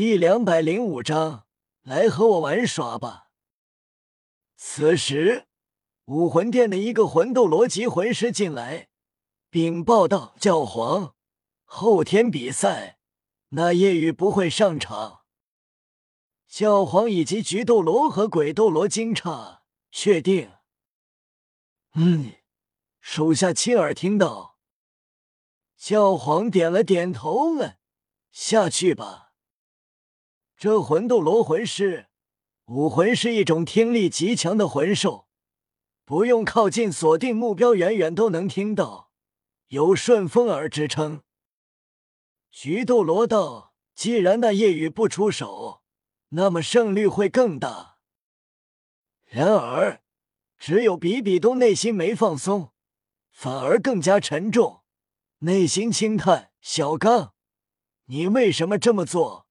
第两百零五章，来和我玩耍吧。此时，武魂殿的一个魂斗罗级魂师进来，禀报道：“教皇，后天比赛，那夜雨不会上场。”教皇以及菊斗罗和鬼斗罗惊诧：“确定？”嗯，属下亲耳听到。教皇点了点头，问：“下去吧。”这魂斗罗魂师，武魂是一种听力极强的魂兽，不用靠近锁定目标，远远都能听到，有顺风耳之称。菊斗罗道：“既然那夜雨不出手，那么胜率会更大。”然而，只有比比东内心没放松，反而更加沉重。内心轻叹：“小刚，你为什么这么做？”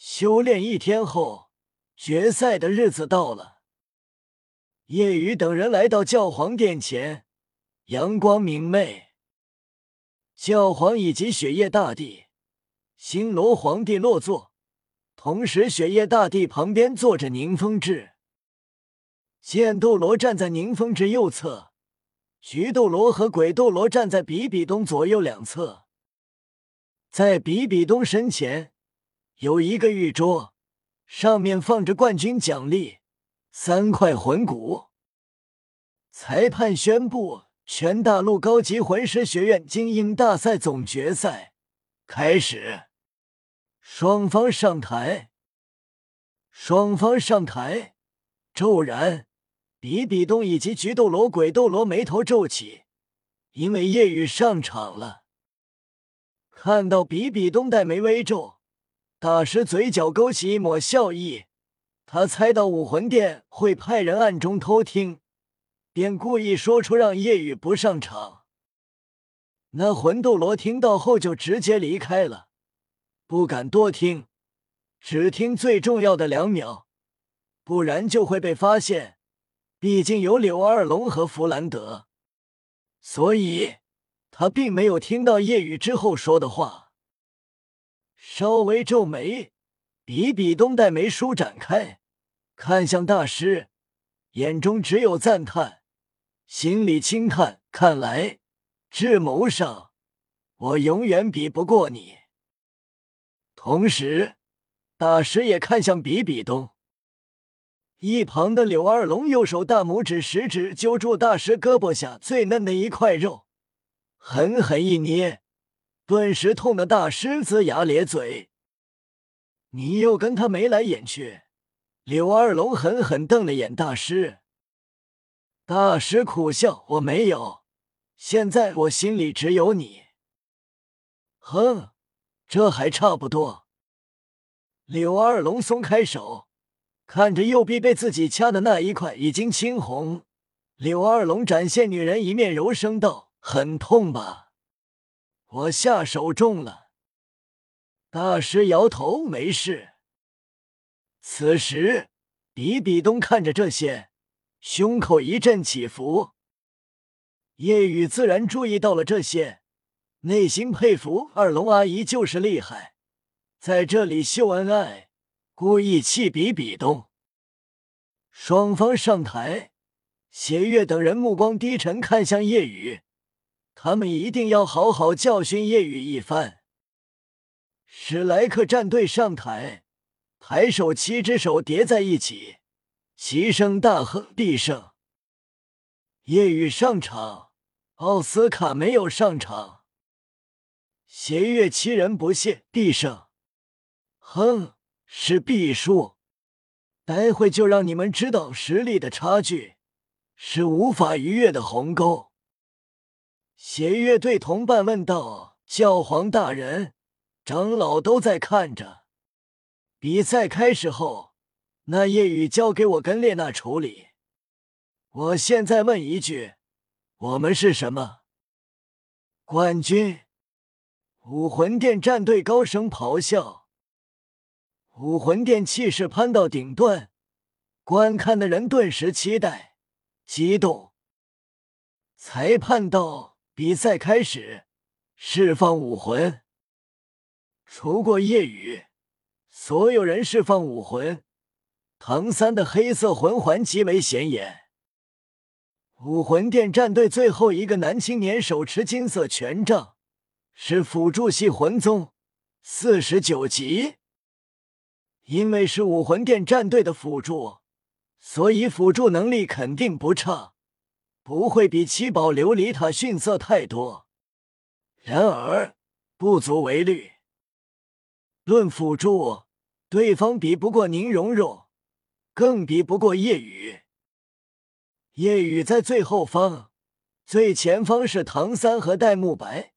修炼一天后，决赛的日子到了。叶雨等人来到教皇殿前，阳光明媚。教皇以及雪夜大帝、星罗皇帝落座，同时雪夜大帝旁边坐着宁风致。剑斗罗站在宁风致右侧。菊斗罗和鬼斗罗站在比比东左右两侧，在比比东身前有一个玉桌，上面放着冠军奖励三块魂骨。裁判宣布，全大陆高级魂师学院精英大赛总决赛开始，双方上台，双方上台，骤然。比比东以及菊斗罗、鬼斗罗眉头皱起，因为夜雨上场了。看到比比东黛眉微皱，大师嘴角勾起一抹笑意。他猜到武魂殿会派人暗中偷听，便故意说出让夜雨不上场。那魂斗罗听到后就直接离开了，不敢多听，只听最重要的两秒，不然就会被发现。毕竟有柳二龙和弗兰德，所以他并没有听到夜雨之后说的话。稍微皱眉，比比东黛眉舒展开，看向大师，眼中只有赞叹，心里轻叹：看来智谋上我永远比不过你。同时，大师也看向比比东。一旁的柳二龙右手大拇指、食指揪住大师胳膊下最嫩的一块肉，狠狠一捏，顿时痛得大师龇牙咧嘴。你又跟他眉来眼去。柳二龙狠狠瞪了眼大师，大师苦笑：“我没有，现在我心里只有你。”哼，这还差不多。柳二龙松开手。看着右臂被自己掐的那一块已经青红，柳二龙展现女人一面，柔声道：“很痛吧？我下手重了。”大师摇头：“没事。”此时，比比东看着这些，胸口一阵起伏。叶雨自然注意到了这些，内心佩服二龙阿姨就是厉害，在这里秀恩爱。故意气比比东，双方上台，邪月等人目光低沉，看向叶雨，他们一定要好好教训叶雨一番。史莱克战队上台，抬手七只手叠在一起，齐声大喝：“必胜！”叶雨上场，奥斯卡没有上场。邪月七人不屑：“必胜！”哼。是必输，待会就让你们知道实力的差距是无法逾越的鸿沟。邪月对同伴问道：“教皇大人，长老都在看着。比赛开始后，那夜雨交给我跟列娜处理。我现在问一句，我们是什么？冠军？”武魂殿战队高声咆哮。武魂殿气势攀到顶端，观看的人顿时期待、激动。裁判道：“比赛开始，释放武魂。除过夜雨，所有人释放武魂。唐三的黑色魂环极为显眼。武魂殿战队最后一个男青年手持金色权杖，是辅助系魂宗，四十九级。因为是武魂殿战队的辅助，所以辅助能力肯定不差，不会比七宝琉璃塔逊色太多。然而不足为虑。论辅助，对方比不过宁荣荣，更比不过叶雨。叶雨在最后方，最前方是唐三和戴沐白，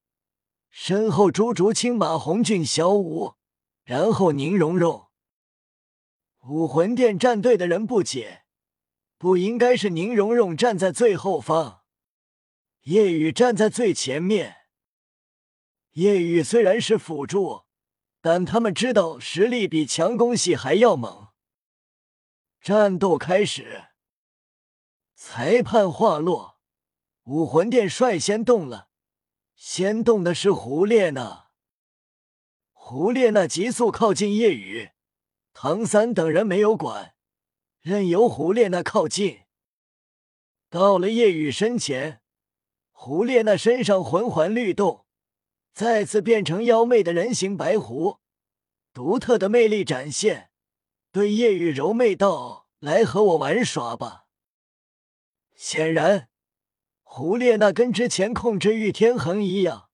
身后朱竹清、马红俊、小舞，然后宁荣荣。武魂殿战队的人不解，不应该是宁荣荣站在最后方，叶雨站在最前面。叶雨虽然是辅助，但他们知道实力比强攻系还要猛。战斗开始。裁判话落，武魂殿率先动了。先动的是胡列娜。胡列娜急速靠近夜雨，唐三等人没有管，任由胡列娜靠近。到了夜雨身前，胡列娜身上魂环律动，再次变成妖媚的人形白狐，独特的魅力展现，对夜雨柔媚道：“来和我玩耍吧。”显然，胡列娜跟之前控制玉天恒一样，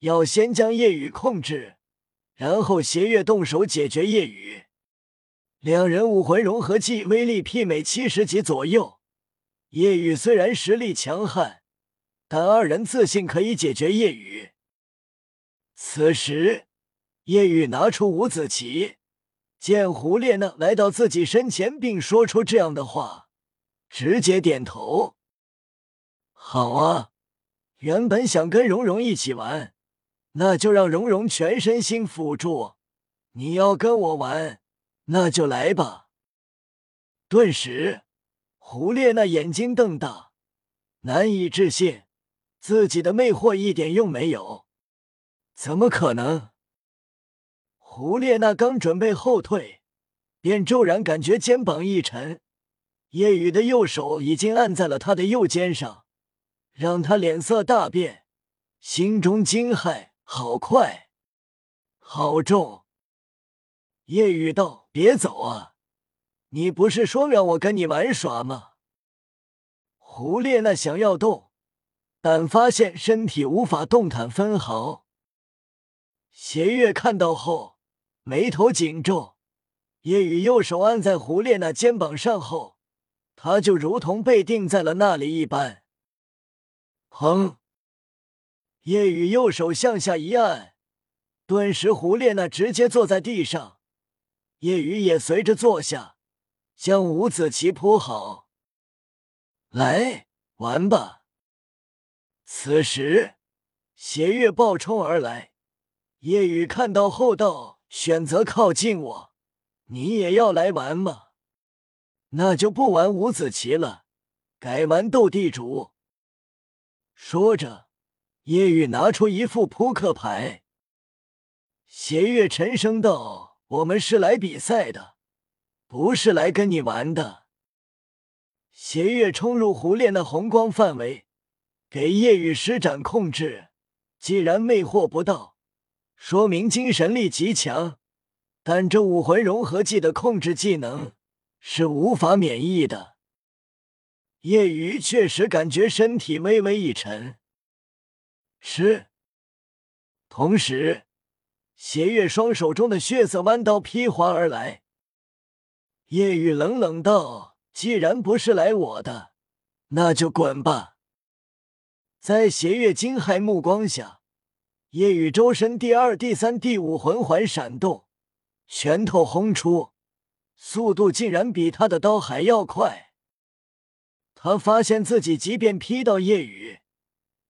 要先将夜雨控制，然后邪月动手解决夜雨。两人武魂融合技威力媲美七十级左右。夜雨虽然实力强悍，但二人自信可以解决夜雨。此时，夜雨拿出五子棋，见胡列娜来到自己身前，并说出这样的话。直接点头，好啊！原本想跟蓉蓉一起玩，那就让蓉蓉全身心辅助。你要跟我玩，那就来吧。顿时，胡列娜眼睛瞪大，难以置信，自己的魅惑一点用没有？怎么可能？胡列娜刚准备后退，便骤然感觉肩膀一沉。夜雨的右手已经按在了他的右肩上，让他脸色大变，心中惊骇：好快，好重！夜雨道：“别走啊，你不是说让我跟你玩耍吗？”胡列娜想要动，但发现身体无法动弹分毫。邪月看到后，眉头紧皱。夜雨右手按在胡列娜肩膀上后。他就如同被定在了那里一般。砰！叶雨右手向下一按，顿时胡列娜直接坐在地上，叶雨也随着坐下，将五子棋铺好。来玩吧！此时，邪月暴冲而来，夜雨看到后道：“选择靠近我，你也要来玩吗？”那就不玩五子棋了，改玩斗地主。说着，夜雨拿出一副扑克牌。邪月沉声道：“我们是来比赛的，不是来跟你玩的。”邪月冲入胡列娜红光范围，给夜雨施展控制。既然魅惑不到，说明精神力极强。但这武魂融合技的控制技能。是无法免疫的。夜雨确实感觉身体微微一沉。是。同时，邪月双手中的血色弯刀劈划而来。叶雨冷冷道：“既然不是来我的，那就滚吧。”在邪月惊骇目光下，夜雨周身第二、第三、第五魂环闪动，拳头轰出。速度竟然比他的刀还要快。他发现自己即便劈到夜雨，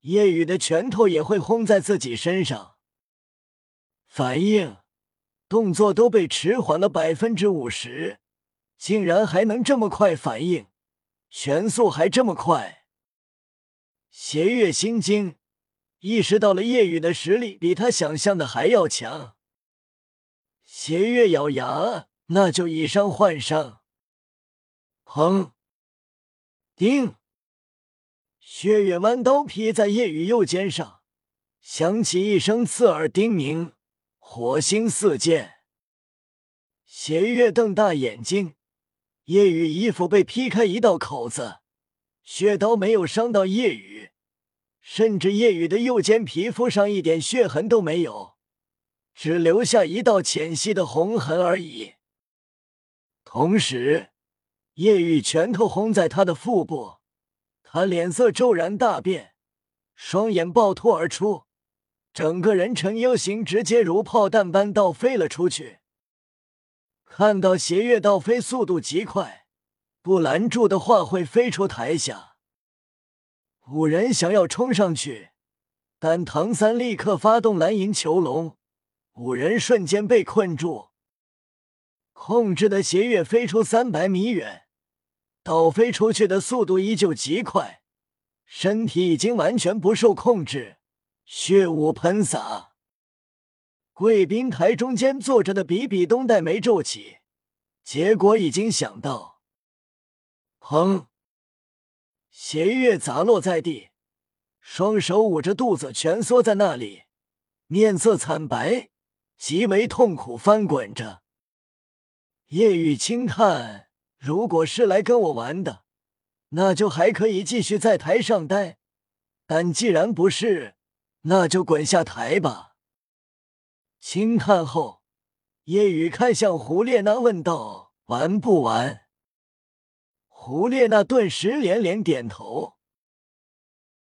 夜雨的拳头也会轰在自己身上。反应、动作都被迟缓了百分之五十，竟然还能这么快反应，拳速还这么快。邪月心惊，意识到了夜雨的实力比他想象的还要强。邪月咬牙，那就以伤换伤。砰！叮！血月弯刀劈在叶雨右肩上，响起一声刺耳叮鸣，火星四溅。邪月瞪大眼睛，夜雨衣服被劈开一道口子，血刀没有伤到夜雨，甚至夜雨的右肩皮肤上一点血痕都没有。只留下一道浅细的红痕而已。同时，夜雨拳头轰在他的腹部，他脸色骤然大变，双眼暴突而出，整个人呈 U 形，直接如炮弹般倒飞了出去。看到邪月倒飞速度极快，不拦住的话会飞出台下。五人想要冲上去，但唐三立刻发动蓝银囚笼。五人瞬间被困住，控制的邪月飞出三百米远，倒飞出去的速度依旧极快，身体已经完全不受控制，血雾喷洒。贵宾台中间坐着的比比东黛眉皱起，结果已经想到。砰！邪月砸落在地，双手捂着肚子蜷缩在那里，面色惨白。极为痛苦，翻滚着。叶雨轻叹：“如果是来跟我玩的，那就还可以继续在台上待；但既然不是，那就滚下台吧。”轻叹后，叶雨看向胡列娜，问道：“玩不玩？”胡列娜顿时连连点头。